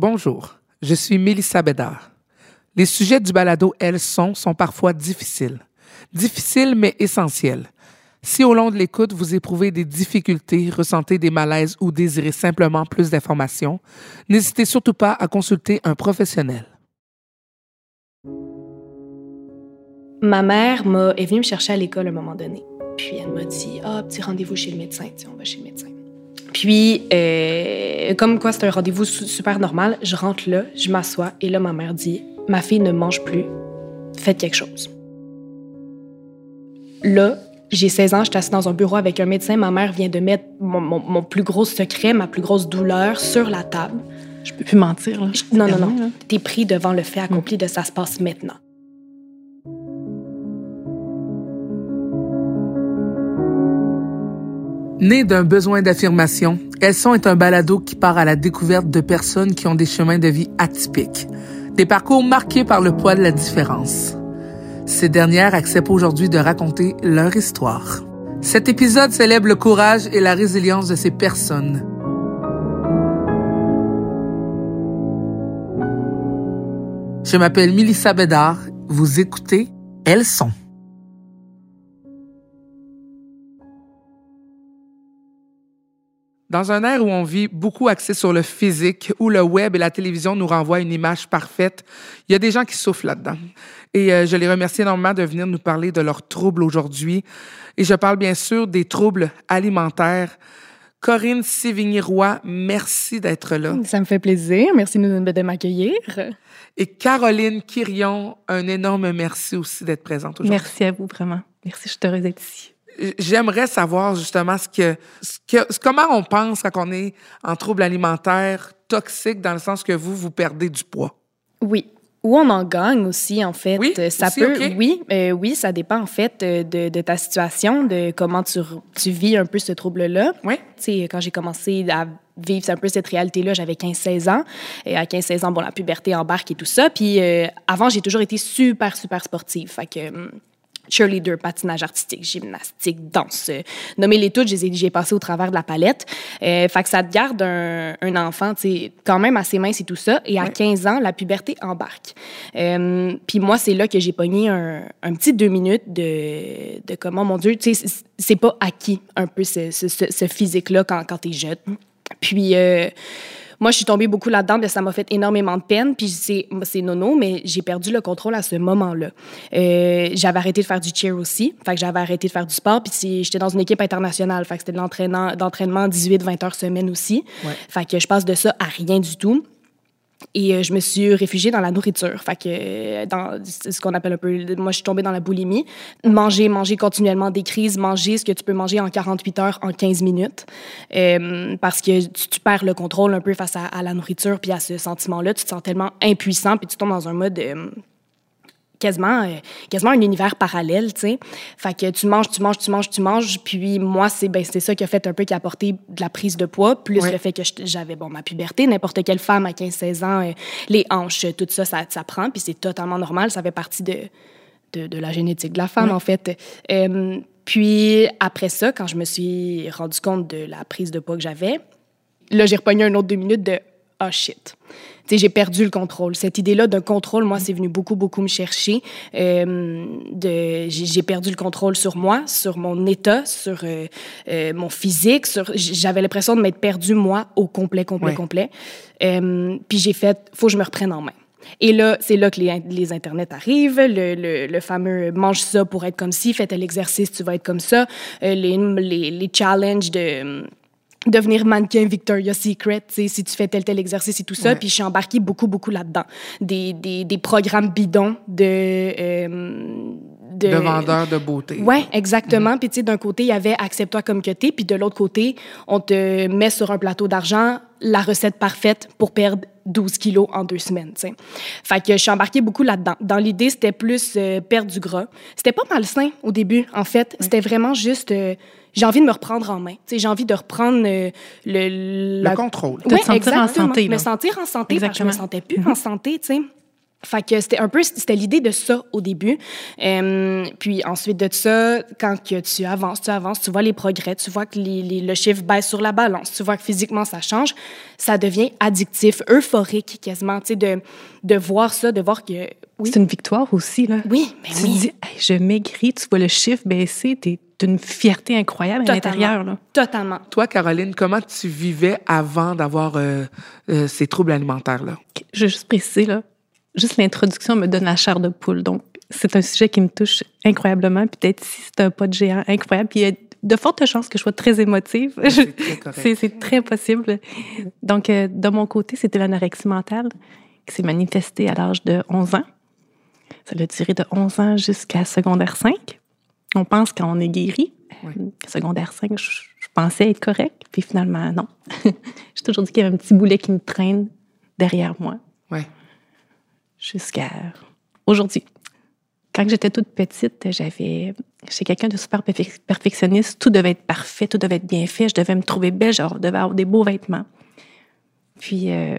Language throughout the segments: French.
Bonjour, je suis Mélissa Bédard. Les sujets du balado Elles sont sont parfois difficiles. Difficiles mais essentiels. Si au long de l'écoute, vous éprouvez des difficultés, ressentez des malaises ou désirez simplement plus d'informations, n'hésitez surtout pas à consulter un professionnel. Ma mère est venue me chercher à l'école à un moment donné. Puis elle m'a dit Ah, petit rendez-vous chez le médecin. On va chez le médecin. Puis, euh, comme quoi c'est un rendez-vous super normal, je rentre là, je m'assois et là, ma mère dit Ma fille ne mange plus, faites quelque chose. Là, j'ai 16 ans, je suis assise dans un bureau avec un médecin. Ma mère vient de mettre mon, mon- mon plus gros secret, ma plus grosse douleur sur la table. Je peux plus mentir. Là. Je- non, non, non. là. T'es pris devant le fait accompli de ça se passe maintenant. Né d'un besoin d'affirmation, Elles sont est un balado qui part à la découverte de personnes qui ont des chemins de vie atypiques, des parcours marqués par le poids de la différence. Ces dernières acceptent aujourd'hui de raconter leur histoire. Cet épisode célèbre le courage et la résilience de ces personnes. Je m'appelle Milissa Bédard. Vous écoutez Elles. Dans un ère où on vit beaucoup axé sur le physique, où le web et la télévision nous renvoient une image parfaite, il y a des gens qui souffrent là-dedans. Et euh, je les remercie énormément de venir nous parler de leurs troubles aujourd'hui. Et je parle bien sûr des troubles alimentaires. Corinne Sévigny-Roy, merci d'être là. Ça me fait plaisir. Merci de, de m'accueillir. Et Caroline Quirion, un énorme merci aussi d'être présente aujourd'hui. Merci à vous, vraiment. Merci, je suis heureuse d'être ici. J'aimerais savoir justement ce que, ce que, comment on pense quand on est en trouble alimentaire toxique dans le sens que vous, vous perdez du poids. Oui. Ou on en gagne aussi, en fait. Oui, ça aussi, peut, oui, euh, oui, ça dépend en fait euh, de, de ta situation, de comment tu, vis un peu ce trouble-là. Oui. Tu sais, quand j'ai commencé à vivre un peu cette réalité-là, j'avais 15-16 ans. Et à 15-16 ans, bon, la puberté embarque et tout ça. Puis euh, avant, j'ai toujours été super, super sportive. Fait que hum, cheerleader, patinage artistique, gymnastique, danse. Nommez-les toutes, j'ai passé au travers de la palette. Euh, fait que ça te garde un, un enfant, tu quand même assez mince et tout ça. Et à 15 ans, la puberté embarque. Euh, Puis moi, c'est là que j'ai pogné un, un petit deux minutes de, de comment, mon Dieu, tu sais, c'est- pas acquis un peu ce, ce, ce- ce physique-là quand, quand t'es jeune. Puis... euh, moi, je suis tombée beaucoup là-dedans, puis ça m'a fait énormément de peine. Puis c'est c'est nono, mais j'ai perdu le contrôle à ce moment-là. Euh, j'avais arrêté de faire du cheer aussi, fait que j'avais arrêté de faire du sport. Puis c'est- j'étais dans une équipe internationale, fait que c'était de l'entraînement d'entraînement 18-20 heures semaine aussi. Ouais. Fait que je passe de ça à rien du tout. Et euh, je me suis réfugiée dans la nourriture. Fait que euh, dans ce qu'on appelle un peu. Moi, je suis tombée dans la boulimie. Manger, manger continuellement des crises, manger ce que tu peux manger en 48 heures, en 15 minutes. Euh, parce que tu, perds le contrôle un peu face à, à la nourriture puis à ce sentiment-là. Tu te sens tellement impuissant puis tu tombes dans un mode. euh, quasiment, euh, quasiment un univers parallèle, tu sais. Fait que tu manges, tu manges, tu manges, tu manges. Puis moi, c'est ben, c'est ça qui a fait un peu, qui a apporté de la prise de poids, plus Ouais. le fait que j'avais, bon, ma puberté. N'importe quelle femme à 15-16 ans, euh, les hanches, tout ça, ça, ça prend. Puis c'est totalement normal. Ça fait partie de, de, de la génétique de la femme, en fait. Euh, puis après ça, quand je me suis rendu compte de la prise de poids que j'avais, là, j'ai repogné un autre deux minutes de « oh shit ». J'ai perdu le contrôle. Cette idée-là d'un contrôle, moi, c'est venu beaucoup, beaucoup me chercher. Euh, de, j'ai, perdu le contrôle sur moi, sur mon état, sur euh, euh, mon physique. Sur, j'avais l'impression de m'être perdue, moi, au complet, complet, Ouais. complet. Puis j'ai fait « faut que je me reprenne en main ». Et là, c'est là que les, les internets arrivent, le, le, le fameux mange ça pour être comme ci, fais tel exercice, tu vas être comme ça, les, les, les challenges de devenir mannequin Victoria's Secret, si tu fais tel tel exercice et tout ça. Puis je suis embarquée beaucoup beaucoup là-dedans, des, des, des programmes bidons de euh, de, De vendeur de beauté. Ouais, exactement. Puis tu sais, d'un côté, il y avait accepte-toi comme que t'es, puis de l'autre côté, on te met sur un plateau d'argent la recette parfaite pour perdre 12 kilos en deux semaines. Fait que je suis embarquée beaucoup là-dedans. Dans l'idée, c'était plus euh, perdre du gras. C'était pas malsain au début, en fait. C'était vraiment juste... euh, j'ai envie de me reprendre en main. Tu sais, j'ai envie de reprendre euh, le... Le contrôle. De te sentir en santé, Me là. sentir en santé, parce que je me Exactement. sentais plus en santé, tu sais. Fait que c'était un peu, c'était l'idée de ça au début. Euh, puis ensuite de ça, quand que tu avances, tu avances, tu vois les progrès, tu vois que les, les- le chiffre baisse sur la balance, tu vois que physiquement ça change, ça devient addictif, euphorique quasiment, tu sais, de, de voir ça, de voir que, oui, C'est une victoire aussi, là. oui, mais Tu oui, te dis, Hey, je maigris, tu vois le chiffre baisser, t'es t'as une fierté incroyable à Totalement. l'intérieur, là. totalement. Toi, Caroline, comment tu vivais avant d'avoir euh, euh, ces troubles alimentaires-là? Je vais juste préciser, là, juste l'introduction me donne la chair de poule. Donc, c'est un sujet qui me touche incroyablement. Puis peut-être si c'est un pas de géant incroyable. Puis il y a de fortes chances que je sois très émotive. C'est très possible. Donc, euh, de mon côté, c'était l'anorexie mentale qui s'est manifestée à l'âge de 11 ans. Ça a duré de 11 ans jusqu'à secondaire 5. On pense quand on est guéri. Oui. Secondaire 5, je, je pensais être correct. Puis finalement, non. J'ai toujours dit qu'il y avait un petit boulet qui me traîne derrière moi Ouais. Jusqu'à aujourd'hui. Quand j'étais toute petite, j'avais j'étais quelqu'un de super perfec- perfectionniste. Tout devait être parfait, tout devait être bien fait. Je devais me trouver belle, je devais avoir des beaux vêtements. Puis euh,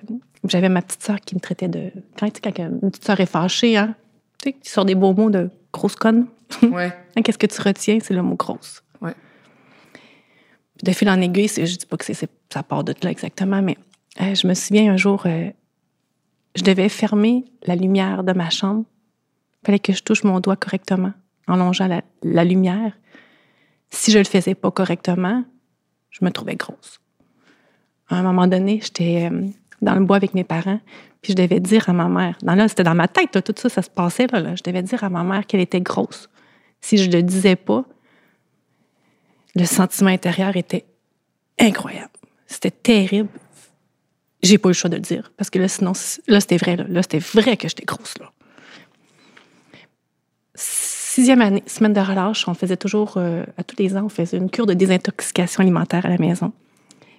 j'avais ma petite sœur qui me traitait de quand, tu sais, quand une petite sœur est fâchée, hein, tu sais, qui sort des beaux mots de grosse conne. Ouais. Hein, Qu'est-ce que tu retiens? C'est le mot grosse. Ouais. De fil en aiguille, je dis pas que c'est, c'est- ça part de là exactement, mais euh, je me souviens un jour, euh, je devais fermer la lumière de ma chambre. Il fallait que je touche mon doigt correctement en longeant la, lumière. Si je le faisais pas correctement, je me trouvais grosse. À un moment donné, j'étais euh, dans le bois avec mes parents, puis je devais dire à ma mère, dans là, c'était dans ma tête, tout ça, ça se passait là, là. Je devais dire à ma mère qu'elle était grosse. Si je le disais pas, le sentiment intérieur était incroyable. C'était terrible. J'ai pas eu le choix de le dire parce que là, sinon, là, c'était vrai. Là, Là, c'était vrai que j'étais grosse. Là. Sixième année, semaine de relâche, on faisait toujours, euh, à tous les ans, on faisait une cure de désintoxication alimentaire à la maison.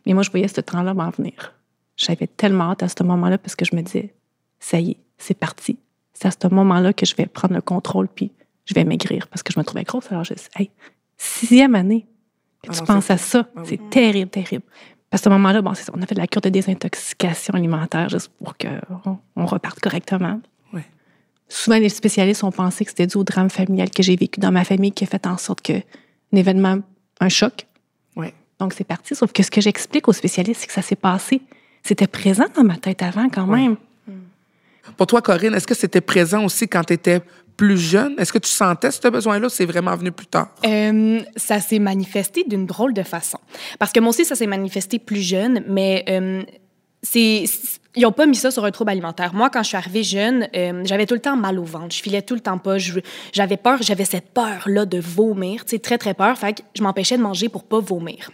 Mais moi, je voyais ce temps-là m'en venir. J'avais tellement hâte à ce moment-là parce que je me disais, ça y est, c'est parti. C'est à ce moment-là que je vais prendre le contrôle puis je vais maigrir parce que je me trouvais grosse. Alors, je dis, hey, sixième année, que Ah tu non, penses à ça, Ah oui. c'est terrible, terrible. À ce moment-là, bon, on a fait de la cure de désintoxication alimentaire juste pour qu'on on reparte correctement. Ouais. Souvent, les spécialistes ont pensé que c'était dû au drame familial que j'ai vécu dans ma famille qui a fait en sorte que un événement, un choc. Ouais. Donc, c'est parti. Sauf que ce que j'explique aux spécialistes, c'est que ça s'est passé. C'était présent dans ma tête avant quand Ouais. même. Pour toi, Corinne, est-ce que c'était présent aussi quand tu étais plus jeune? Est-ce que tu sentais ce besoin-là? Ou c'est vraiment venu plus tard? Euh, ça s'est manifesté d'une drôle de façon. Parce que moi aussi, ça s'est manifesté plus jeune, mais euh, c'est ils n'ont pas mis ça sur un trouble alimentaire. Moi, quand je suis arrivée jeune, euh, j'avais tout le temps mal au ventre. Je filais tout le temps pas. J'avais peur, j'avais cette peur-là de vomir, tu très, très peur. Fait que je m'empêchais de manger pour pas vomir.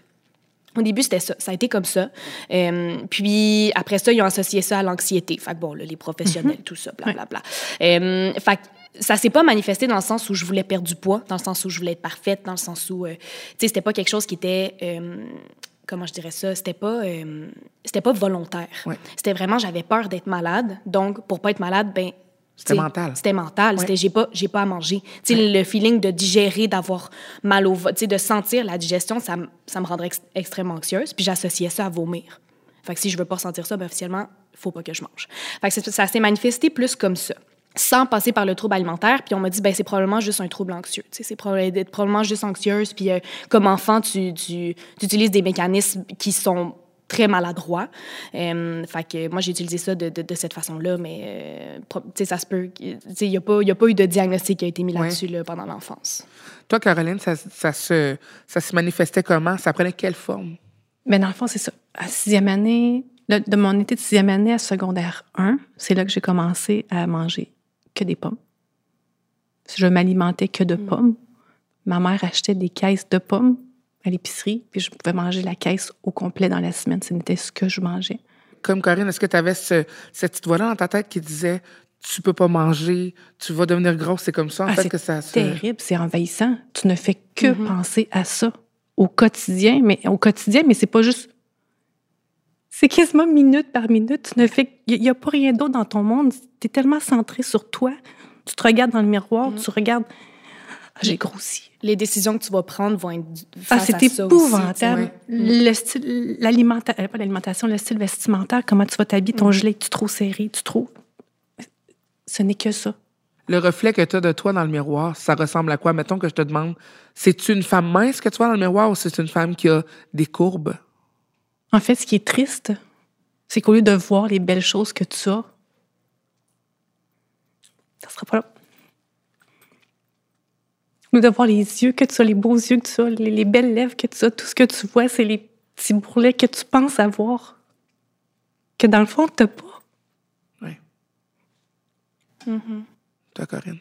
Au début, c'était ça. Ça a été comme ça. Euh, puis après ça, ils ont associé ça à l'anxiété. Fait que bon, là, les professionnels, tout ça, blablabla. Euh, fait que ça s'est pas manifesté dans le sens où je voulais perdre du poids, dans le sens où je voulais être parfaite, dans le sens où, euh, tu sais, c'était pas quelque chose qui était, euh, comment je dirais ça, c'était pas, euh, c'était pas volontaire. Ouais. C'était vraiment, j'avais peur d'être malade. Donc, pour pas être malade, ben C'était mental. C'était mental. Ouais. C'était j'ai pas, j'ai pas à manger. Tu sais, le feeling de digérer, d'avoir mal au ventre, tu sais, de sentir la digestion, ça, me- ça me rendrait ex- extrêmement anxieuse. Puis j'associais ça à vomir. Fait que si je veux pas ressentir ça, ben officiellement, faut pas que je mange. Fait que ça s'est manifesté plus comme ça sans passer par le trouble alimentaire, puis on m'a dit, ben c'est probablement juste un trouble anxieux. Tu sais, c'est probablement juste anxieuse, puis euh, comme enfant, tu, tu, tu utilises des mécanismes qui sont très maladroits. Euh, fait que moi, j'ai utilisé ça de, de, de cette façon-là, mais euh, pro- tu sais, ça se peut... que- Tu sais, il n'y a, pas- il y a pas eu de diagnostic qui a été mis Ouais. là-dessus là, pendant l'enfance. Toi, Caroline, ça, ça, se, ça se manifestait comment? Ça prenait quelle forme? Mais dans le fond, c'est ça. À sixième année, de, de mon été de sixième année à secondaire 1, c'est là que j'ai commencé à manger que des pommes. Je m'alimentais que de pommes. Ma mère achetait des caisses de pommes à l'épicerie, puis je pouvais manger la caisse au complet dans la semaine. C'était ce que je mangeais. Comme Corinne, est-ce que tu avais ce, cette petite voix-là dans ta tête qui disait tu peux pas manger, tu vas devenir grosse, c'est comme ça, en Ah, fait, c'est que ça se. terrible, c'est envahissant. Tu ne fais que penser à ça au quotidien, mais au quotidien, mais c'est pas juste. C'est quasiment minute par minute. Tu ne fais. Il n'y a, pas rien d'autre dans ton monde. Tu es tellement centré sur toi. Tu te regardes dans le miroir, tu regardes. Ah, j'ai grossi. Les décisions que tu vas prendre vont être Ah, face c'est à ça aussi, tu sais. épouvantable. ouais. Le style, l'alimenta- euh, pas l'alimentation, le style vestimentaire, comment tu vas t'habiller, ton gilet, tu trop serré, tu trop. ce n'est que ça. Le reflet que tu as de toi dans le miroir, ça ressemble à quoi? Mettons que je te demande, c'est-tu une femme mince que tu vois dans le miroir ou c'est une femme qui a des courbes? En fait, ce qui est triste, c'est qu'au lieu de voir les belles choses que tu as, ça sera pas là. Au lieu de voir les yeux que tu as, les beaux yeux que tu as, les, les belles lèvres que tu as, tout ce que tu vois, c'est les petits bourrelets que tu penses avoir, que dans le fond, tu n'as pas. Oui. Mm-hmm. Toi, Corinne?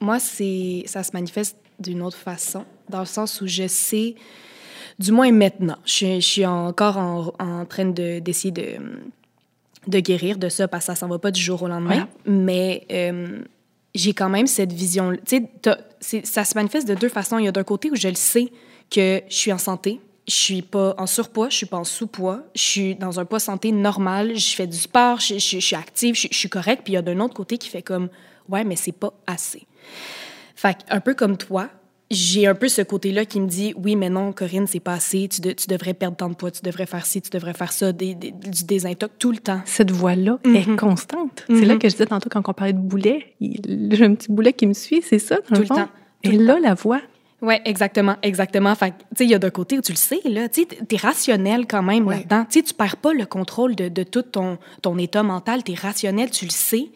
Moi, c'est ça se manifeste d'une autre façon, dans le sens où je sais, du moins maintenant, je, je suis encore en, en train de- d'essayer de, de guérir de ça, parce que ça s'en va pas du jour au lendemain, mais euh, j'ai quand même cette vision. Tu sais, ça se manifeste de deux façons. Il y a d'un côté où je le sais que je suis en santé, je suis pas en surpoids, je suis pas en sous-poids, je suis dans un poids santé normal, je fais du sport, je, je- je suis active, je, je suis correcte. Puis il y a d'un autre côté qui fait comme, ouais, mais c'est pas assez. Fait un peu comme toi, j'ai un peu ce côté-là qui me dit oui, mais non, Corinne, c'est pas assez. Tu, de- tu devrais perdre tant de poids, tu devrais faire ci, tu devrais faire ça, des, des- du désintox tout le temps. Cette voix-là Mhm. est constante. C'est là que je disais tantôt quand on parlait de boulet. J'ai un petit boulet qui me suit, c'est ça, dans Tout le temps. Tout Et le là, la voix. Oui, exactement, exactement. Fait tu sais, il y a d'un côté où tu le sais, là, tu t'es rationnel quand même Ouais. là-dedans. Tu sais, tu perds pas le contrôle de, de tout ton, ton état mental, t'es rationnel, tu le sais.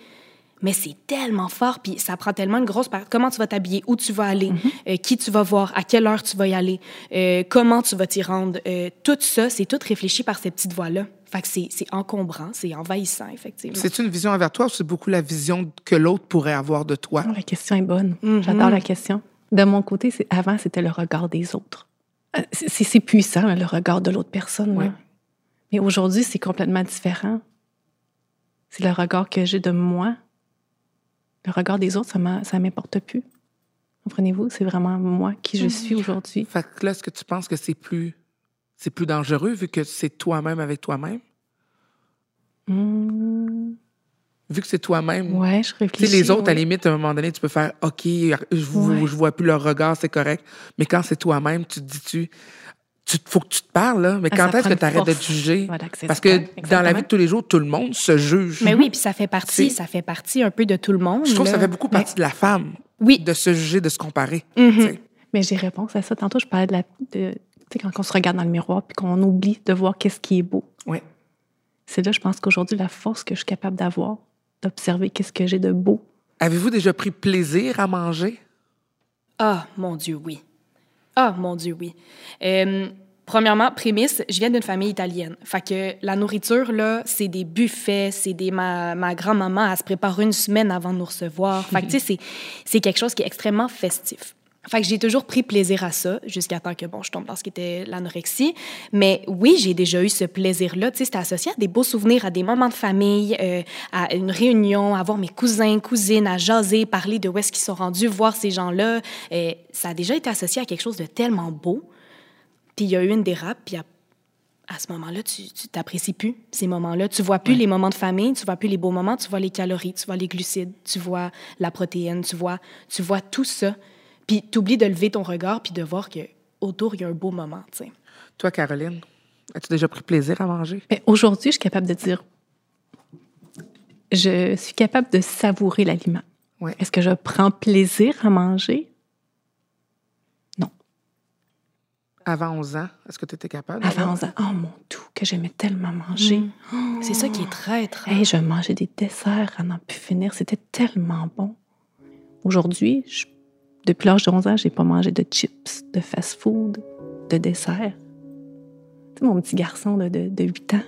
Mais c'est tellement fort, puis ça prend tellement une grosse part. Comment tu vas t'habiller, où tu vas aller, euh, qui tu vas voir, à quelle heure tu vas y aller, euh, comment tu vas t'y rendre. euh, tout ça, c'est tout réfléchi par ces petites voix-là. Fait que c'est c'est encombrant, c'est envahissant, effectivement. C'est une vision envers toi ou c'est beaucoup la vision que l'autre pourrait avoir de toi? Oh, la question est bonne. Mhm. J'adore la question. De mon côté, c'est- avant, c'était le regard des autres. C'est puissant, là, le regard de l'autre personne. Ouais. Mais aujourd'hui, c'est complètement différent. C'est le regard que j'ai de moi. Le regard des autres, ça m'importe plus. Comprenez-vous? C'est vraiment moi qui je suis aujourd'hui. Fait que là, est-ce que tu penses que c'est plus, c'est plus dangereux vu que c'est toi-même avec toi-même? Hmm, Vu que c'est toi-même. ouais, je Tu réfléchis. sais, les autres, à la limite, à un moment donné, tu peux faire OK, je, vous- Ouais. je vois plus leur regard, c'est correct. Mais quand c'est toi-même, tu te dis-tu. Tu, faut que tu te parles, là. Mais Ah, quand est-ce que tu arrêtes de te juger? Voilà, Parce que dans la vie de tous les jours, tout le monde se juge. Mais oui, puis ça fait partie, ça fait partie un peu de tout le monde. Je trouve que ça fait beaucoup partie de la femme, Oui. de se juger, de se comparer. Mhm. sais. Mais j'ai réponse à ça. Tantôt, je parlais de la. de- Tu sais, quand on se regarde dans le miroir puis qu'on oublie de voir qu'est-ce qui est beau. Ouais. C'est là, je pense qu'aujourd'hui, la force que je suis capable d'avoir, d'observer qu'est-ce que j'ai de beau. Avez-vous déjà pris plaisir à manger? Ah, mon Dieu, oui. Ah, mon Dieu, oui. Euh, premièrement, prémisse, je viens d'une famille italienne. Fait que la nourriture, là, c'est des buffets, c'est des... Ma, ma grand-maman, elle se prépare une semaine avant de nous recevoir. Fait que, tu sais, c'est- quelque chose qui est extrêmement festif. Fait que j'ai toujours pris plaisir à ça, jusqu'à temps que, bon, je tombe dans ce qui était l'anorexie. Mais oui, j'ai déjà eu ce plaisir-là. Tu sais, c'était associé à des beaux souvenirs, à des moments de famille, euh, à une réunion, à voir mes cousins, cousines, à jaser, parler de où est-ce qu'ils sont rendus, voir ces gens-là. Euh, ça a déjà été associé à quelque chose de tellement beau. Puis il y a eu une dérape, puis à, à ce moment-là, tu tu t'apprécies plus ces moments-là. Tu vois plus les moments de famille, tu vois plus les beaux moments, tu vois les calories, tu vois les glucides, tu vois la protéine, tu vois, tu vois tout ça. Puis tu oublies de lever ton regard puis de voir que autour il y a un beau moment, tu sais. Toi, Caroline, as-tu déjà pris plaisir à manger? Aujourd'hui, je suis capable de dire. Je suis capable de savourer l'aliment. Ouais. Est-ce que je prends plaisir à manger? Non. Avant 11 ans, est-ce que tu étais capable? Avant d'avoir- 11 ans. Oh mon Dieu, que j'aimais tellement manger. C'est ça qui est très, très... Hey, je mangeais des desserts à n'en plus finir. C'était tellement bon. Aujourd'hui, je- depuis l'âge de 11 ans, j'ai pas mangé de chips, de fast-food, de dessert. Tu sais, mon petit garçon de, de 8 ans.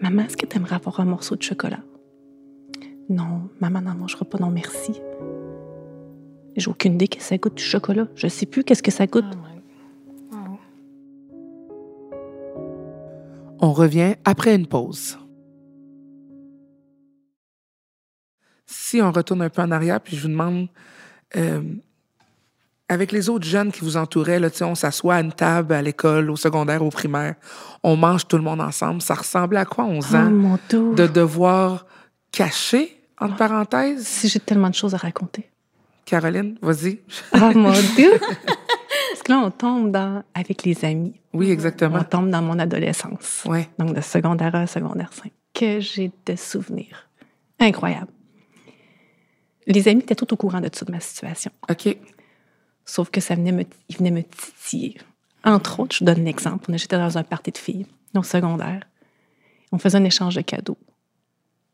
Maman, est-ce que tu aimerais avoir un morceau de chocolat? Non, maman n'en mangera pas, non, merci. J'ai aucune idée que ça goûte du chocolat. Je sais plus qu'est-ce que ça goûte. Oh my- On revient après une pause. Si on retourne un peu en arrière, puis je vous demande, euh, avec les autres jeunes qui vous entouraient, là, on s'assoit à une table à l'école, au secondaire, au primaire, on mange tout le monde ensemble. Ça ressemblait à quoi, 11 Oh ans, mon Dieu! de devoir cacher, entre parenthèses? Si j'ai tellement de choses à raconter. Caroline, vas-y. Oh mon Dieu! Là, on tombe dans avec les amis. Oui, exactement. On tombe dans mon adolescence. Ouais. Donc, de secondaire 1 à secondaire 5. Que j'ai de souvenirs. Incroyable. les amis étaient tout au courant de toute ma situation. OK. Sauf que ça venait me, ils venaient me titiller. Entre autres, je vous donne l'exemple. J'étais dans un party de filles, au secondaire. On faisait un échange de cadeaux.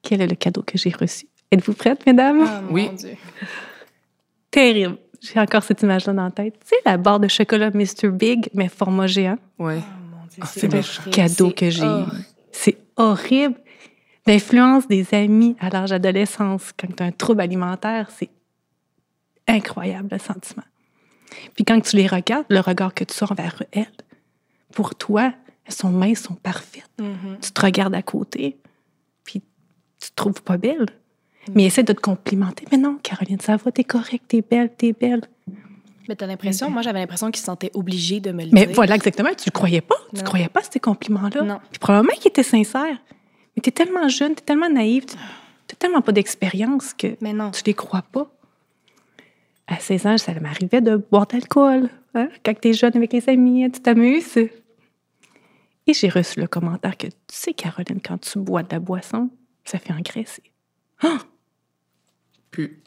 Quel est le cadeau que j'ai reçu? Êtes-vous prêtes, mesdames? Ah, mon Oui. Dieu. Terrible. J'ai encore cette image-là dans la tête. Tu sais, la barre de chocolat Mr. Big, mais format géant. Ouais. Oh, mon Dieu, Ah, c'est c'est le horrible, cadeau que j'ai. C'est horrible. L'influence des amis à l'âge d'adolescence, quand tu as un trouble alimentaire, c'est incroyable le sentiment. Puis quand tu les regardes, le regard que tu sors vers elles, pour toi, elles sont minces, sont parfaites. Mhm. Tu te regardes à côté, puis tu te trouves pas belle. Mais essaie de te complimenter. Mais non, Caroline, ça va, t'es correcte, t'es belle, t'es belle. Mais t'as l'impression, moi j'avais l'impression qu'ils se sentaient obligés de me le Mais dire. voilà, exactement, tu ne croyais pas. Tu ne croyais pas à ces compliments-là. Non. Puis probablement qu'ils étaient sincères. Mais tu es tellement jeune, tu es tellement naïve, tu n'as tellement pas d'expérience que Mais non. tu les crois pas. À 16 ans, ça m'arrivait de boire de l'alcool. hein, Quand tu es jeune avec les amis, hein, tu t'amuses. Et j'ai reçu le commentaire que, tu sais, Caroline, quand tu bois de la boisson, ça fait engraisser.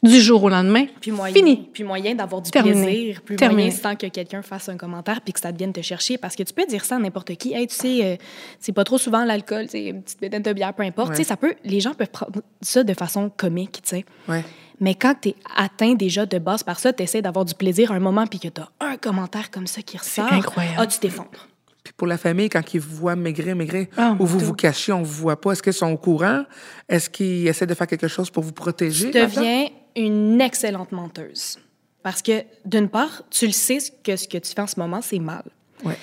Du jour au lendemain, Puis moyen, fini. puis moyen d'avoir du Terminé. plaisir, plus Terminé. moyen sans que quelqu'un fasse un commentaire puis que ça vienne te chercher. Parce que tu peux dire ça à n'importe qui. Hey, tu sais, euh, c'est pas trop souvent l'alcool, c'est une petite bédaine de bière, peu importe. Ouais. Tu sais, ça peut, les gens peuvent prendre ça de façon comique, tu sais. ouais. Mais quand tu es atteint déjà de base par ça, tu essaies d'avoir du plaisir un moment puis que tu as un commentaire comme ça qui ressort. incroyable. Ah, tu t'effondres. Puis pour la famille, quand ils vous voient maigrir, maigrir, Ah, ou vous vous cachez, on vous voit pas, est-ce qu'ils sont au courant? Est-ce qu'ils essaient de faire quelque chose pour vous protéger? Tu deviens une excellente menteuse. Parce que, d'une part, tu le sais que ce que tu fais en ce moment, c'est mal. Ouais.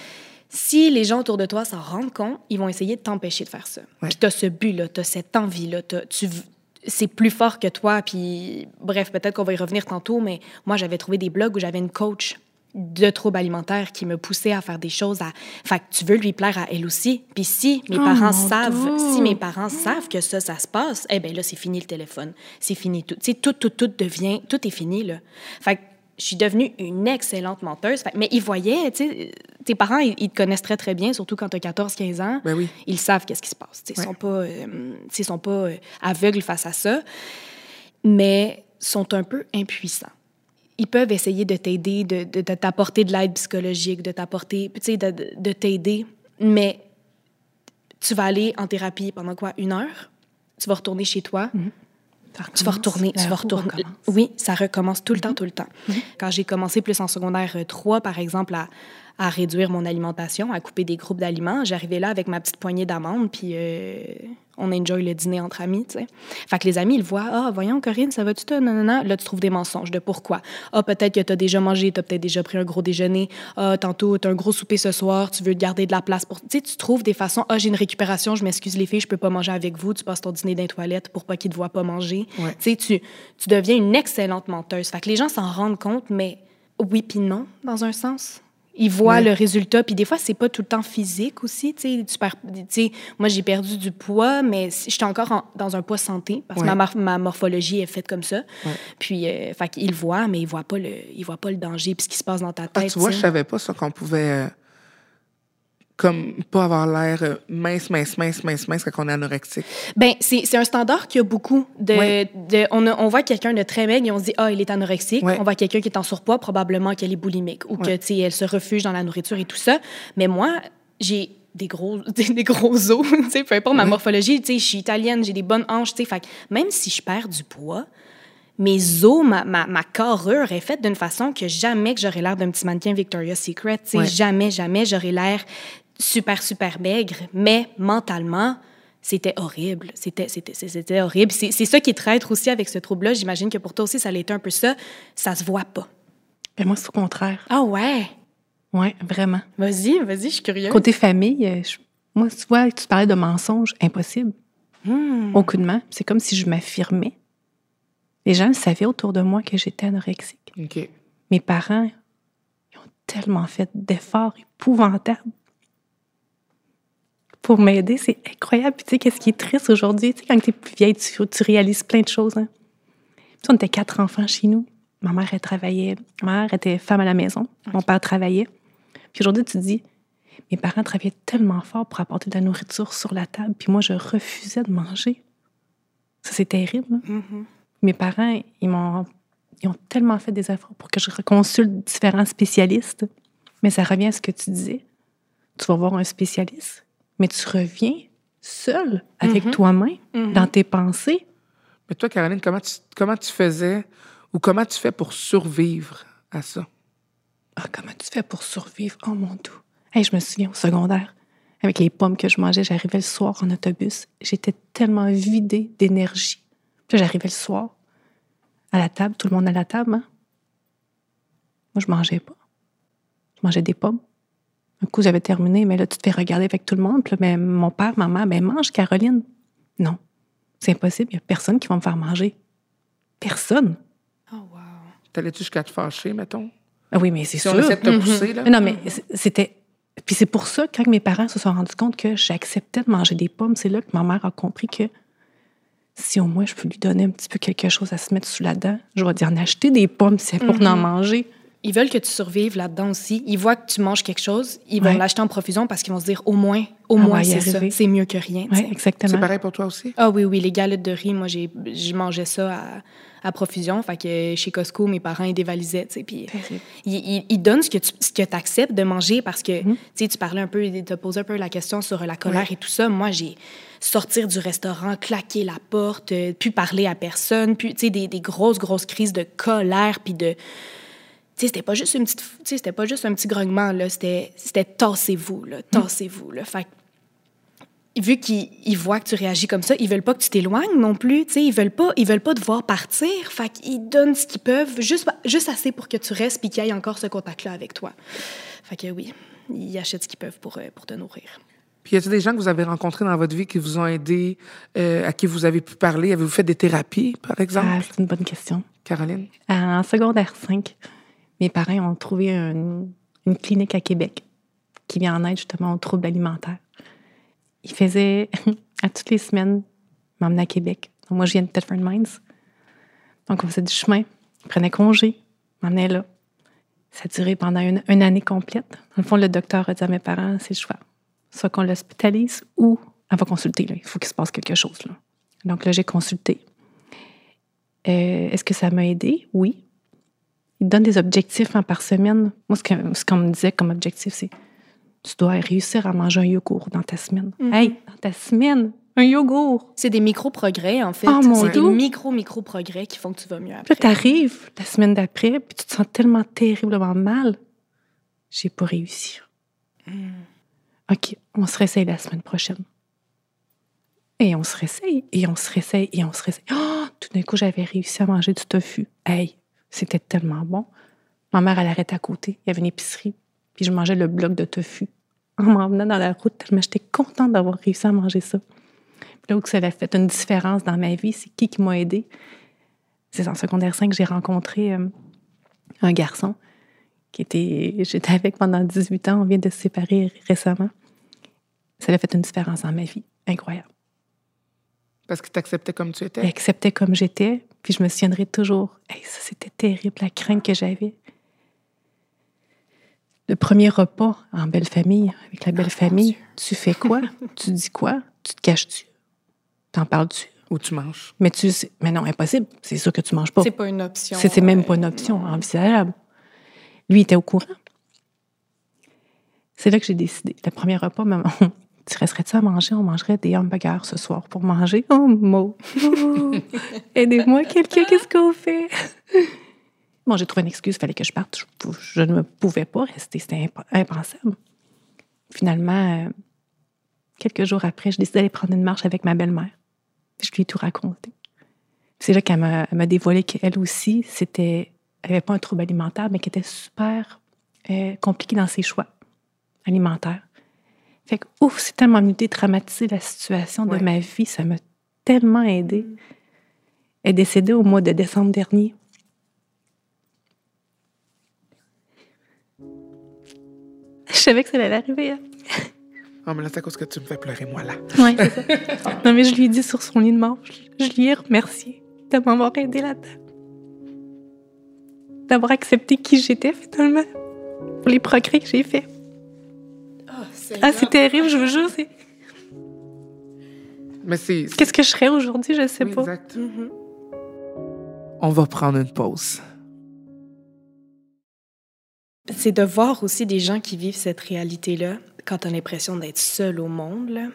Si les gens autour de toi s'en rendent compte, ils vont essayer de t'empêcher de faire ça. Ouais. Puis tu as ce but-là, tu as cette envie-là, t'as- tu c'est plus fort que toi. Puis, bref, peut-être qu'on va y revenir tantôt, mais moi, j'avais trouvé des blogs où j'avais une coach de troubles alimentaires qui me poussait à faire des choses à fait que tu veux lui plaire à elle aussi puis si mes Oh, parents savent Dieu. si mes parents savent que ça ça se passe eh ben là c'est fini le téléphone c'est fini tout tu sais tout tout tout devient tout est fini là fait que je suis devenue une excellente menteuse. Fait- mais ils voyaient, tu sais, tes parents, ils, ils te connaissent très, très bien, surtout quand tu as 14, 15 ans. Ben oui. Ils savent qu'est-ce qui se passe. tu sais, Ils Ouais. sont pas, euh, tu sais, ils sont pas euh, aveugles face à ça, mais sont un peu impuissants. Ils peuvent essayer de t'aider, de, de- de t'apporter de l'aide psychologique, de t'apporter, tu sais, de, de- de t'aider, mais tu vas aller en thérapie pendant quoi? Une heure? Tu vas retourner chez toi. Ça Tu vas retourner, tu vas retourner. recommence. Oui, ça recommence tout le temps, tout le temps. Quand j'ai commencé plus en secondaire euh, 3, par exemple, à, à réduire mon alimentation, à couper des groupes d'aliments, j'arrivais là avec ma petite poignée d'amandes, puis euh, on enjoy le dîner entre amis, tu sais. Fait que les amis, ils le voient. Ah, voyons, Corinne, ça va-tu? Non, non, non. Là, tu trouves des mensonges de pourquoi. Ah, peut-être que tu as déjà mangé, tu as peut-être déjà pris un gros déjeuner. Ah, tantôt, tu as un gros souper ce soir, tu veux garder de la place pour. Tu sais, tu trouves des façons. Ah, j'ai une récupération, je m'excuse les filles, je peux pas manger avec vous. Tu passes ton dîner dans les toilettes pour pas qu'ils te voient pas manger. Ouais. Tu sais, tu, tu deviens une excellente menteuse. Fait que les gens s'en rendent compte, mais oui puis non, dans un sens. Ils voient Ouais. le résultat, puis des fois, c'est pas tout le temps physique aussi. Tu sais, moi, j'ai perdu du poids, mais j'étais encore en- dans un poids santé, parce que ma, mor- ma morphologie est faite comme ça. Ouais. Puis, euh, fait qu'ils voient, mais ils voient pas le, ils voient pas le danger, puis ce qui se passe dans ta Ah, tête. tu vois, je savais pas ça qu'on pouvait euh, comme pas avoir l'air euh, mince, mince, mince, mince, mince quand on est anorexique. Ben, c'est un standard qu'il y a beaucoup. De, Ouais. de- on, a- on voit quelqu'un de très maigre et on se dit, ah, il est anorexique. Ouais. On voit quelqu'un qui est en surpoids, probablement qu'elle est boulimique ou que, Ouais. tu sais, elle se refuge dans la nourriture et tout ça. Mais moi, j'ai des gros, des, gros os, tu sais, peu importe ma morphologie, tu sais, je suis italienne, j'ai des bonnes hanches, tu sais. Fait que même si je perds du poids, mes os, ma, ma, ma carrure est faite d'une façon que jamais que j'aurais l'air d'un petit mannequin Victoria's Secret. Ouais. Jamais, jamais j'aurais l'air super, super maigre. Mais mentalement, c'était horrible. C'était, c'était, c'était horrible. C'est, c'est ça qui est traître aussi avec ce trouble-là. J'imagine que pour toi aussi, ça a été un peu ça. Ça se voit pas. Mais moi, c'est au contraire. Ah ouais? Oui, vraiment. Vas-y, vas-y, je suis curieuse. Côté famille, euh, je- moi, tu vois, tu parlais de mensonges, impossible. Hmm. Aucunement. C'est comme si je m'affirmais. Les gens savaient autour de moi que j'étais anorexique. OK. Mes parents, ils ont tellement fait d'efforts épouvantables pour m'aider. C'est incroyable. Puis tu sais, qu'est-ce qui est triste aujourd'hui? Tu sais, quand tu es plus vieille, tu, tu réalises plein de choses. Hein? Puis on était quatre enfants chez nous. Ma mère, elle travaillait. Ma mère était femme à la maison. Mon père travaillait. Puis aujourd'hui, tu te dis, mes parents travaillaient tellement fort pour apporter de la nourriture sur la table, puis moi, je refusais de manger. Ça, c'est terrible. hein? Mhm. Mes parents, ils m'ont ils ont tellement fait des efforts pour que je consulte différents spécialistes. Mais ça revient à ce que tu disais. Tu vas voir un spécialiste, mais tu reviens seul avec Mhm. toi-même, Mhm. dans tes pensées. Mais toi, Caroline, comment tu, comment tu faisais ou comment tu fais pour survivre à ça? Ah, comment tu fais pour survivre? Oh mon Dieu. Hey, je me souviens au secondaire, avec les pommes que je mangeais, j'arrivais le soir en autobus. J'étais tellement vidée d'énergie. Puis j'arrivais le soir, à la table, tout le monde à la table. Hein? Moi, je mangeais pas. Je mangeais des pommes. Un coup, j'avais terminé, mais là, tu te fais regarder avec tout le monde. Puis là, ben, mon père, ma mère, ben, mange, Caroline. Non, c'est impossible. Il n'y a personne qui va me faire manger. Personne. Oh, wow. T'allais-tu jusqu'à te fâcher, mettons? Ah oui, mais c'est Si sûr. on essaie de te Mhm. pousser, là? Mais Non, mais c'était. Puis c'est pour ça, quand mes parents se sont rendus compte que j'acceptais de manger des pommes, c'est là que ma mère a compris que si au moins je peux lui donner un petit peu quelque chose à se mettre sous la dent, je vais dire en acheter des pommes, c'est pour Mhm. en manger. Ils veulent que tu survives là-dedans aussi. Ils voient que tu manges quelque chose, ils vont Ouais. l'acheter en profusion parce qu'ils vont se dire au moins, au On moins c'est ça, c'est mieux que rien. sais. C'est exactement. pareil pour toi aussi? Ah oui, oui, les galettes de riz, moi, j'ai, je mangeais ça à, à profusion. Fait que chez Costco, mes parents, ils dévalisaient, tu sais, puis ils, ils- ils donnent ce que tu ce que acceptes de manger parce que, Mhm. tu sais, tu parlais un peu, tu as posé un peu la question sur la colère et tout ça. Moi, j'ai sortir du restaurant, claquer la porte, euh, puis parler à personne, puis, tu sais, des, des grosses, grosses crises de colère, puis de... Tu sais, c'était pas juste une petite... Tu sais, c'était pas juste un petit grognement, là. C'était, c'était tassez-vous, là. Tassez-vous, là. Fait vu qu'ils ils voient que tu réagis comme ça, ils veulent pas que tu t'éloignes non plus, tu sais, ils veulent pas ils veulent pas te voir partir, fait qu'ils donnent ce qu'ils peuvent juste juste assez pour que tu restes puis qu'il y ait encore ce contact là avec toi. Fait que oui, ils achètent ce qu'ils peuvent pour euh, pour te nourrir. Puis y a-t-il des gens que vous avez rencontrés dans votre vie qui vous ont aidé, euh, à qui vous avez pu parler? Avez-vous fait des thérapies, par exemple, Ah, c'est une bonne question. Caroline? En secondaire 5, mes parents ont trouvé une, clinique à Québec qui vient en aide justement aux troubles alimentaires. Ils faisaient, à toutes les semaines, m'emmener à Québec. Moi, je viens de Thetford Mines. Donc, on faisait du chemin, ils prenaient congé, m'emmenaient là. Ça a duré pendant une, année complète. Dans le fond, le docteur a dit à mes parents, c'est le choix. Soit qu'on l'hospitalise ou elle va consulter. Il faut qu'il se passe quelque chose. Donc là, j'ai consulté. Euh, Est-ce que ça m'a aidé? Oui. Il donne des objectifs hein, par semaine. Moi, ce que- ce qu'on me disait comme objectif, c'est tu dois réussir à manger un yogourt dans ta semaine. Mhm. Hey, dans ta semaine, un yogourt. C'est des micro progrès en fait, Oh, mon c'est des Dieu. micro micro progrès qui font que tu vas mieux Puis là, après. t'arrives la semaine d'après, puis tu te sens tellement terriblement mal. J'ai pas réussi. Mm. OK, on se réessaye la semaine prochaine. Et on se réessaye, et on se réessaye, et on se réessaye. Oh, tout d'un coup, j'avais réussi à manger du tofu. Hey, c'était tellement bon. Ma mère, elle arrêtait à côté. Il y avait une épicerie. Puis je mangeais le bloc de tofu en m'emmenant dans la route tellement j'étais contente d'avoir réussi à manger ça. Puis là où ça a fait une différence dans ma vie, c'est qui qui m'a aidé. C'est en secondaire 5 que j'ai rencontré euh, un garçon qui était. J'étais avec pendant 18 ans. On vient de se séparer récemment. Ça a fait une différence dans ma vie. Incroyable. Parce que tu acceptais comme tu étais? acceptait comme j'étais, puis je me souviendrai toujours. Hey, ça, c'était terrible, la crainte que j'avais. Le premier repas en belle famille, avec la belle famille, Dieu. tu fais quoi? tu dis quoi? Tu te caches-tu? T'en parles-tu? Où tu manges. Mais tu mais non, impossible. C'est sûr que tu manges pas. C'est pas une option. C'est c'est même euh, pas une option envisageable. Lui il était au courant. C'est là que j'ai décidé. Le premier repas, maman, tu resterais-tu à manger? On mangerait des hamburgers ce soir pour manger? Oh, Mo! Oh, Aidez-moi, quelqu'un, qu'est-ce qu'on fait? Bon, j'ai trouvé une excuse, il fallait que je parte. Je, ne pouvais pas rester, c'était imp- impensable. Finalement, euh, quelques jours après, je décidé d'aller prendre une marche avec ma belle-mère. Je lui ai tout raconté. C'est là qu'elle m'a dévoilé qu'elle aussi, c'était, elle n'avait pas un trouble alimentaire, mais qu'elle était super euh, compliquée dans ses choix alimentaires. Fait que, ouf, c'est tellement venu dédramatiser la situation Ouais. de ma vie. Ça m'a tellement aidée. Elle est décédée au mois de décembre dernier. Je savais que ça allait arriver. hein. Oh, mais là, c'est à cause que tu me fais pleurer, moi, là. Oui, c'est ça. non, mais je lui ai dit sur son lit de mort, je, je lui ai remercié de m'avoir aidé là-dedans. D'avoir accepté qui j'étais, finalement, pour les progrès que j'ai faits. Ah, c'est Ah, c'est terrible, je vous jure. c'est- Mais c'est. Qu'est-ce que je serais aujourd'hui, je sais Oui, pas. exact. Mhm. On va prendre une pause. C'est de voir aussi des gens qui vivent cette réalité-là quand tu as l'impression d'être seul au monde. là.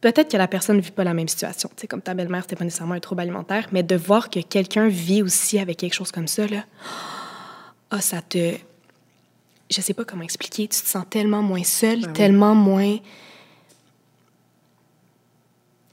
Peut-être que la personne ne vit pas la même situation. Tu sais, comme ta belle-mère, c'était pas nécessairement un trouble alimentaire, mais de voir que quelqu'un vit aussi avec quelque chose comme ça, là, ah, ça te. Je sais pas comment expliquer. Tu te sens tellement moins seul, Ben oui. tellement moins.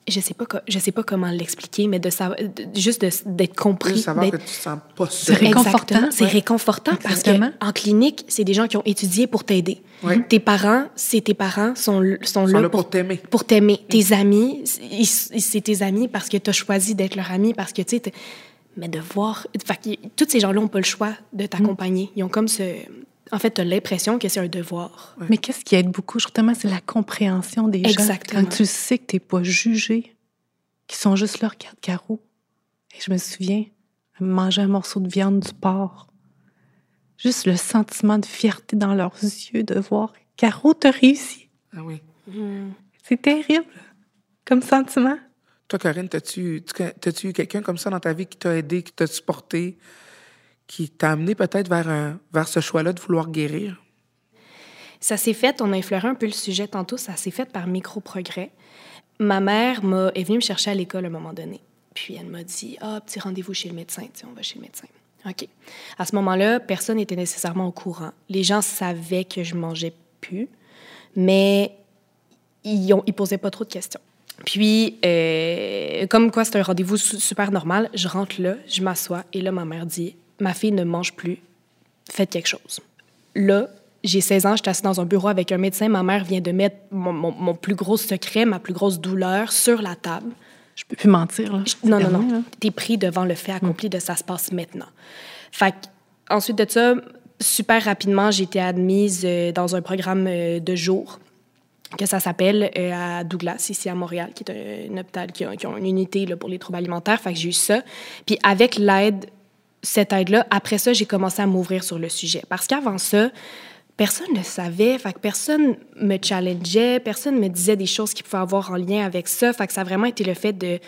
Je sais pas, je sais pas comment l'expliquer, mais de savoir, de- juste de- d'être compris. Juste savoir que d'être- tu te sens pas C'est réconfortant. C'est Ouais. réconfortant parce Exactement. que en clinique, c'est des gens qui ont étudié pour t'aider. Ouais. Tes parents, c'est tes parents sont, sont, là, là pour, t'aimer. pour t'aimer. Tes amis, c'est tes amis parce que tu as choisi d'être leur ami parce que tu sais mais de voir fait tous ces gens-là ont pas le choix de t'accompagner. Ils ont comme ce en fait, tu as l'impression que c'est un devoir. Mais qu'est-ce qui aide beaucoup, justement, c'est la compréhension des Exactement. gens. Quand tu sais que tu n'es pas jugé, qu'ils sont juste là, regarde Caro. Et je me souviens, manger un morceau de viande du porc. Juste le sentiment de fierté dans leurs yeux de voir Caro, t'as réussi. Ah oui. C'est terrible comme sentiment. Toi, Corinne, t'as-tu tu- t'as-tu eu quelqu'un comme ça dans ta vie qui t'a aidé, qui t'a supporté, qui t'a amené peut-être vers, un- vers ce choix-là de vouloir guérir? Ça s'est fait, on a effleuré un peu le sujet tantôt, ça s'est fait par micro-progrès. Ma mère est venue me chercher à l'école à un moment donné. Puis elle m'a dit Ah, petit rendez-vous chez le médecin. Tu sais, on va chez le médecin. OK. À ce moment-là, personne n'était nécessairement au courant. Les gens savaient que je mangeais plus, mais ils ne posaient pas trop de questions. Puis, euh, comme quoi c'est un rendez-vous su- super normal, je rentre là, je m'assois, et là, ma mère dit Ma fille ne mange plus, faites quelque chose. Là, j'ai 16 ans, j'étais assise dans un bureau avec un médecin. Ma mère vient de mettre mon, mon- mon plus gros secret, ma plus grosse douleur sur la table. Je peux plus mentir. Là. Je- Non, non, non. là. T'es pris devant le fait accompli de ça se passe maintenant. Fait ensuite de ça, super rapidement, j'ai été admise euh, dans un programme euh, de jour que ça s'appelle euh, à Douglas, ici à Montréal, qui est un, un hôpital qui a, qui a une unité là, pour les troubles alimentaires. Fait que j'ai eu ça. Puis avec l'aide, cette aide-là, après ça, j'ai commencé à m'ouvrir sur le sujet. Parce qu'avant ça, personne ne savait, fait que personne me challengeait, personne me disait des choses qui pouvaient avoir en lien avec ça. Fait que ça a vraiment été le fait de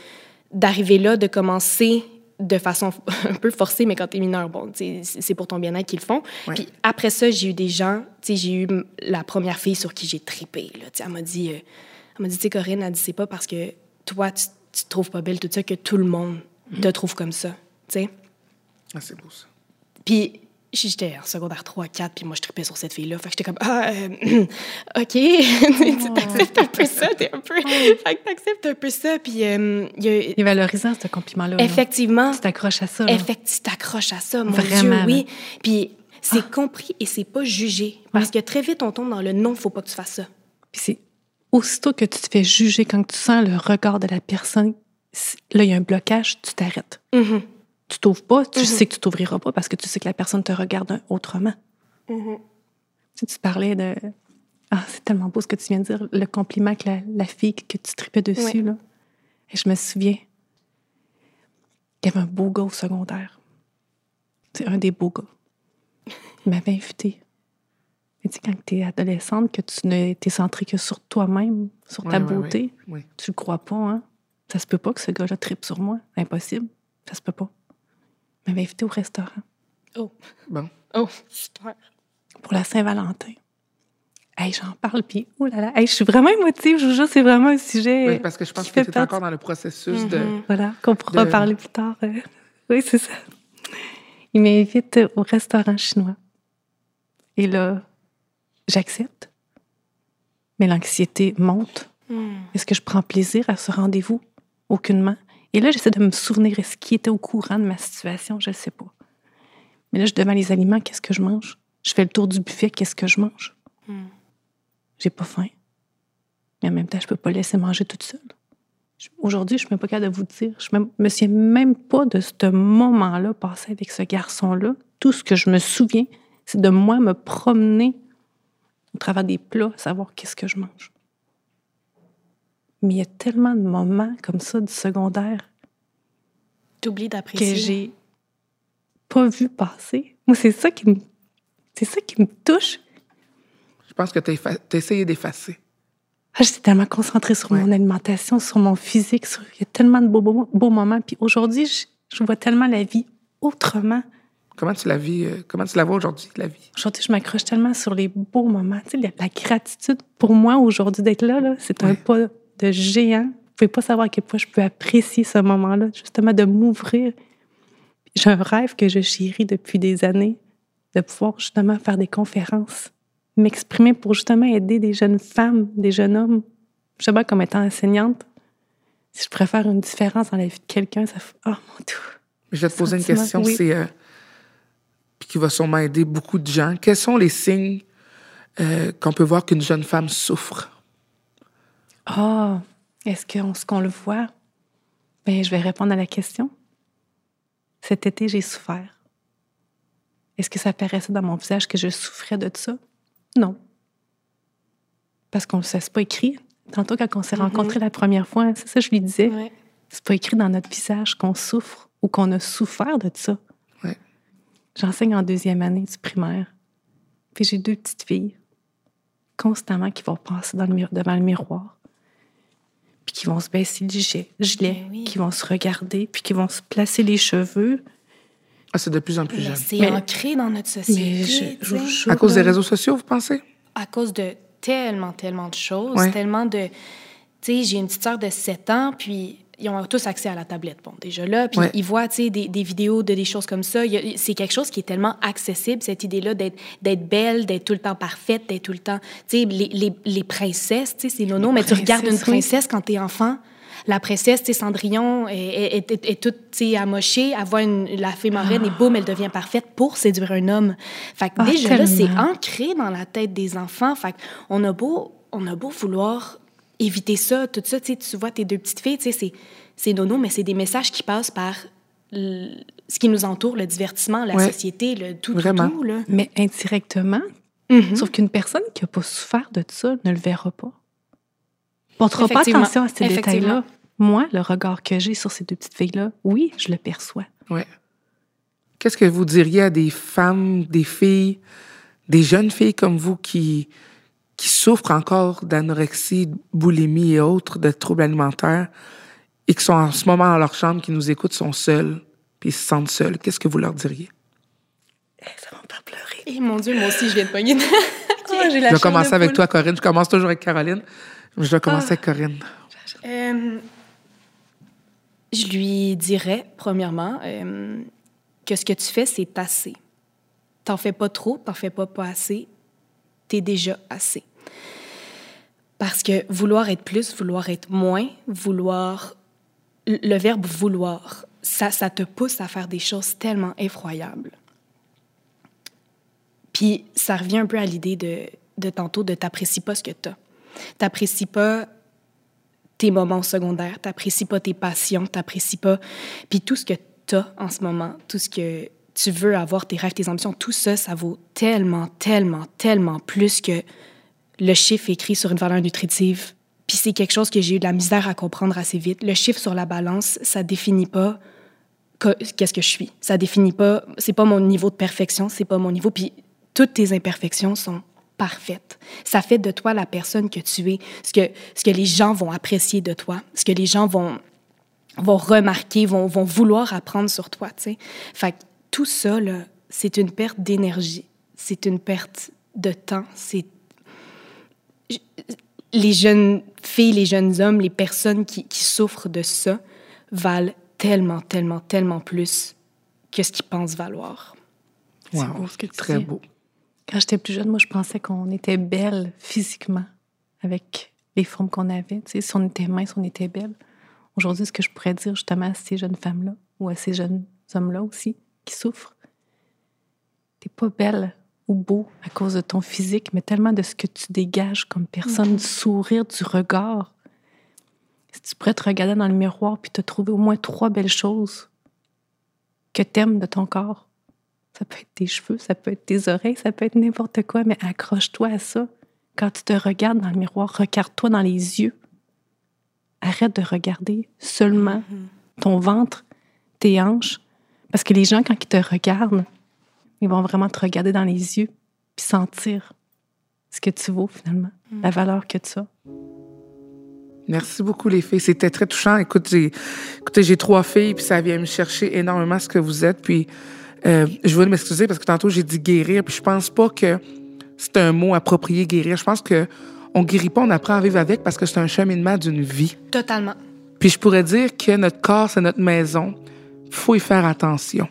d'arriver là, de commencer de façon un peu forcée, mais quand t'es mineur, bon, c'est c'est pour ton bien-être qu'ils le font. Ouais. Puis après ça, j'ai eu des gens, tu sais, j'ai eu la première fille sur qui j'ai tripé, là, tu sais, elle m'a dit, euh, elle m'a dit, tu Corinne, elle dit, c'est pas parce que toi, tu, tu te trouves pas belle, tout ça, que tout le monde te trouve comme ça, tu sais. Ah, c'est beau, ça. Puis j'étais en secondaire 3, 4, puis moi, je tripais sur cette fille-là. Fait que j'étais comme, ah, euh, OK, tu t'acceptes un peu ça, t'es un peu... Fait que t'acceptes un peu ça, puis euh, il y a... Il est valorisant, ce compliment-là. là. Effectivement, Tu t'accroches à ça. effectivement, tu t'accroches à ça, mon Vraiment, Dieu, oui. là. Ah. Puis c'est compris et c'est pas jugé. Parce que très vite, on tombe dans le non, faut pas que tu fasses ça. Puis c'est aussitôt que tu te fais juger, quand tu sens le regard de la personne, là, il y a un blocage, tu t'arrêtes. Mhm. Tu t'ouvres pas, tu Mhm. sais que tu t'ouvriras pas parce que tu sais que la personne te regarde autrement. Mhm. Tu, sais, tu parlais de. Ah, c'est tellement beau ce que tu viens de dire, le compliment que la, la fille que tu tripais dessus, là. Et je me souviens, il y avait un beau gars au secondaire. C'est un des beaux gars. Il m'avait invité. Mais tu sais, quand tu es adolescente, que tu ne t'es centré que sur toi-même, sur ta beauté. Oui. tu le crois pas, hein? Ça se peut pas que ce gars-là tripe sur moi. Impossible. Ça se peut pas. Il m'avait invité au restaurant Oh, Bon. oh, super. pour la Saint-Valentin. Hey, j'en parle, puis oh là là, hey, je suis vraiment émotive, je vous jure, c'est vraiment un sujet. Oui, parce que je pense que tu es encore dans le processus de. Mhm. Voilà, qu'on pourra de- parler plus tard. euh. Oui, c'est ça. Il m'invite au restaurant chinois. Et là, j'accepte. Mais l'anxiété monte. Mhm. Est-ce que je prends plaisir à ce rendez-vous? Aucunement. Et là, j'essaie de me souvenir, est-ce qu'il était au courant de ma situation? Je ne sais pas. Mais là, je devant les aliments, qu'est-ce que je mange? Je fais le tour du buffet, qu'est-ce que je mange? Mhm. J'ai pas faim. Mais en même temps, je peux pas laisser manger toute seule. Aujourd'hui, je suis même pas capable de vous dire. Je me, me souviens même pas de ce moment-là passé avec ce garçon-là. Tout ce que je me souviens, c'est de moi me promener au travers des plats, savoir qu'est-ce que je mange. Mais il y a tellement de moments comme ça du secondaire T'oublies que d'apprécier. j'ai pas vu passer. Moi, c'est ça qui me, c'est ça qui me touche. Je pense que tu as essayé d'effacer. Ah, J'étais tellement concentrée sur Ouais. mon alimentation, sur mon physique. sur- Il y a tellement de beaux, beaux, beaux moments. Puis aujourd'hui, je, je vois tellement la vie autrement. Comment tu la vis, euh, comment tu la vois aujourd'hui, la vie? Aujourd'hui, je m'accroche tellement sur les beaux moments. Tu sais, la, la gratitude pour moi aujourd'hui d'être là, là c'est un Ouais. pas de géant. Vous pouvez pas savoir à quel point je peux apprécier ce moment-là, justement de m'ouvrir. J'ai un rêve que je chéris depuis des années, de pouvoir justement faire des conférences, m'exprimer pour justement aider des jeunes femmes, des jeunes hommes. Justement, comme étant enseignante, si je préfère une différence dans la vie de quelqu'un, ça fait... Oh mon Dieu! Je vais te poser une question, oui. c'est euh, puis qui va sûrement aider beaucoup de gens. Quels sont les signes euh, qu'on peut voir qu'une jeune femme souffre? Ah, est-ce qu'on le voit? Bien, je vais répondre à la question. Cet été, j'ai souffert. Est-ce que ça paraissait dans mon visage que je souffrais de ça? Non. Parce qu'on ne sait, c'est pas écrit. Tantôt, quand on s'est rencontrés la première fois, c'est ça que je lui disais. Ouais. C'est pas écrit dans notre visage qu'on souffre ou qu'on a souffert de ça. Ouais. J'enseigne en deuxième année du primaire. Puis j'ai deux petites filles, constamment, qui vont passer dans le mir- devant le miroir. Puis qui vont se baisser le gilet, Ben oui. qui vont se regarder, puis qui vont se placer les cheveux. Ah, c'est de plus en plus Mais jeune. c'est Mais- ancré dans notre Mais société. je, je, tu sais. je- À cause des réseaux sociaux, vous pensez? à cause de tellement, tellement de choses, Ouais. tellement de... Tu sais, j'ai une petite sœur de 7 ans, puis ils ont tous accès à la tablette, bon, déjà là, puis Ouais. ils voient, tu sais, des, des vidéos de des choses comme ça. C'est quelque chose qui est tellement accessible, cette idée-là d'être belle, d'être tout le temps parfaite, d'être tout le temps... Tu sais, les, les, les princesses, tu sais, c'est nono, mais tu regardes une princesse quand t'es enfant... La princesse, tu sais, Cendrillon, est, est, est- est toute, tu sais, amochée, elle voit une, la fée marraine et boum, elle devient parfaite pour séduire un homme. Fait que Ah, déjà là, c'est ancré dans la tête des enfants. Fait on a beau, on a beau vouloir éviter ça, tout ça, tu sais, tu vois tes deux petites filles, tu sais, c'est, c'est nono, mais c'est des messages qui passent par ce qui nous entoure, le divertissement, la Ouais. société, le tout, Vraiment. tout, tout, là. Mais indirectement, Mhm. sauf qu'une personne qui n'a pas souffert de ça ne le verra pas. Portera pas attention à ces détails-là. Moi, le regard que j'ai sur ces deux petites filles-là, oui, je le perçois. Ouais. Qu'est-ce que vous diriez à des femmes, des filles, des jeunes filles comme vous qui, qui souffrent encore d'anorexie, de boulimie et autres, de troubles alimentaires, et qui sont en ce moment dans leur chambre, qui nous écoutent, sont seules, puis ils se sentent seuls? Qu'est-ce que vous leur diriez? Ça va faire pleurer. Et mon Dieu, moi aussi, je viens de pogner. Ah, Je vais commencer avec poule. toi, Corinne. Je commence toujours avec Caroline. Je vais commencer avec Corinne. Euh, je lui dirais, premièrement, euh, que ce que tu fais, c'est assez. T'en fais pas trop, t'en fais pas pas assez, t'es déjà assez. Parce que vouloir être plus, vouloir être moins, vouloir... Le verbe vouloir, ça, ça te pousse à faire des choses tellement effroyables. Puis ça revient un peu à l'idée de, de tantôt de t'apprécies pas ce que t'as. T'apprécies pas tes moments secondaires, t'apprécies pas tes passions, t'apprécies pas... Puis tout ce que t'as en ce moment, tout ce que tu veux avoir, tes rêves, tes ambitions, tout ça, ça vaut tellement, tellement, tellement plus que le chiffre écrit sur une valeur nutritive. Puis c'est quelque chose que j'ai eu de la misère à comprendre assez vite. Le chiffre sur la balance, ça définit pas que- qu'est-ce que je suis. Ça définit pas, c'est pas mon niveau de perfection, c'est pas mon niveau. Puis toutes tes imperfections sont parfaites. Ça fait de toi la personne que tu es, ce que, ce que les gens vont apprécier de toi, ce que les gens vont, vont remarquer, vont, vont vouloir apprendre sur toi, tu sais. Fait tout ça, là, c'est une perte d'énergie, c'est une perte de temps, c'est... Les jeunes filles, les jeunes hommes, les personnes qui, qui souffrent de ça valent tellement, tellement, tellement plus que ce qu'ils pensent valoir. C'est beau ce que tu Très dis. beau. Quand j'étais plus jeune, moi, je pensais qu'on était belle physiquement avec les formes qu'on avait. Tu sais, si on était mince, on était belle. Aujourd'hui, ce que je pourrais dire justement à ces jeunes femmes-là ou à ces jeunes hommes-là aussi qui souffrent, t'es pas belle ou beau à cause de ton physique, mais tellement de ce que tu dégages comme personne, du sourire, du regard. Si tu pourrais te regarder dans le miroir puis te trouver au moins trois belles choses que t'aimes de ton corps, ça peut être tes cheveux, ça peut être tes oreilles, ça peut être n'importe quoi, mais accroche-toi à ça. Quand tu te regardes dans le miroir, regarde-toi dans les yeux. Arrête de regarder seulement ton ventre, tes hanches, parce que les gens, quand ils te regardent, ils vont vraiment te regarder dans les yeux puis sentir ce que tu vaux finalement, la valeur que tu as. Merci beaucoup, les filles. C'était très touchant. Écoute, j'ai, écoutez, j'ai trois filles, puis ça vient me chercher énormément ce que vous êtes. Puis, euh, je veux m'excuser parce que tantôt, j'ai dit guérir, puis je pense pas que c'est un mot approprié, guérir. Je pense que on guérit pas, on apprend à vivre avec parce que c'est un cheminement d'une vie. Totalement. Puis je pourrais dire que notre corps, c'est notre maison. Faut y faire attention.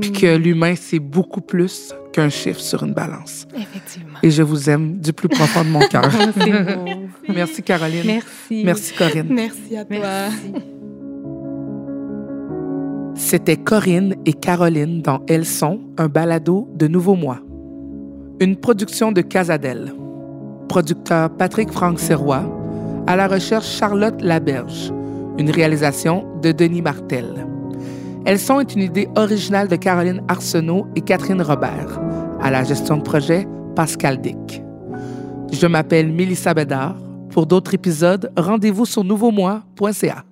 Puis que l'humain, c'est beaucoup plus qu'un chiffre sur une balance. Effectivement. Et je vous aime du plus profond de mon cœur. C'est beau. Merci, Caroline. Merci. Merci, Corinne. Merci à toi. Merci. C'était Corinne et Caroline dans Elles sont, un balado de Nouveau Mois. Une production de Casadel. Producteur Patrick Franck Serrois. À la recherche Charlotte Laberge. Une réalisation de Denis Martel. Elles sont est une idée originale de Caroline Arsenault et Catherine Robert. À la gestion de projet, Pascal Dick. Je m'appelle Mélissa Bédard. Pour d'autres épisodes, rendez-vous sur nouveaumois.ca.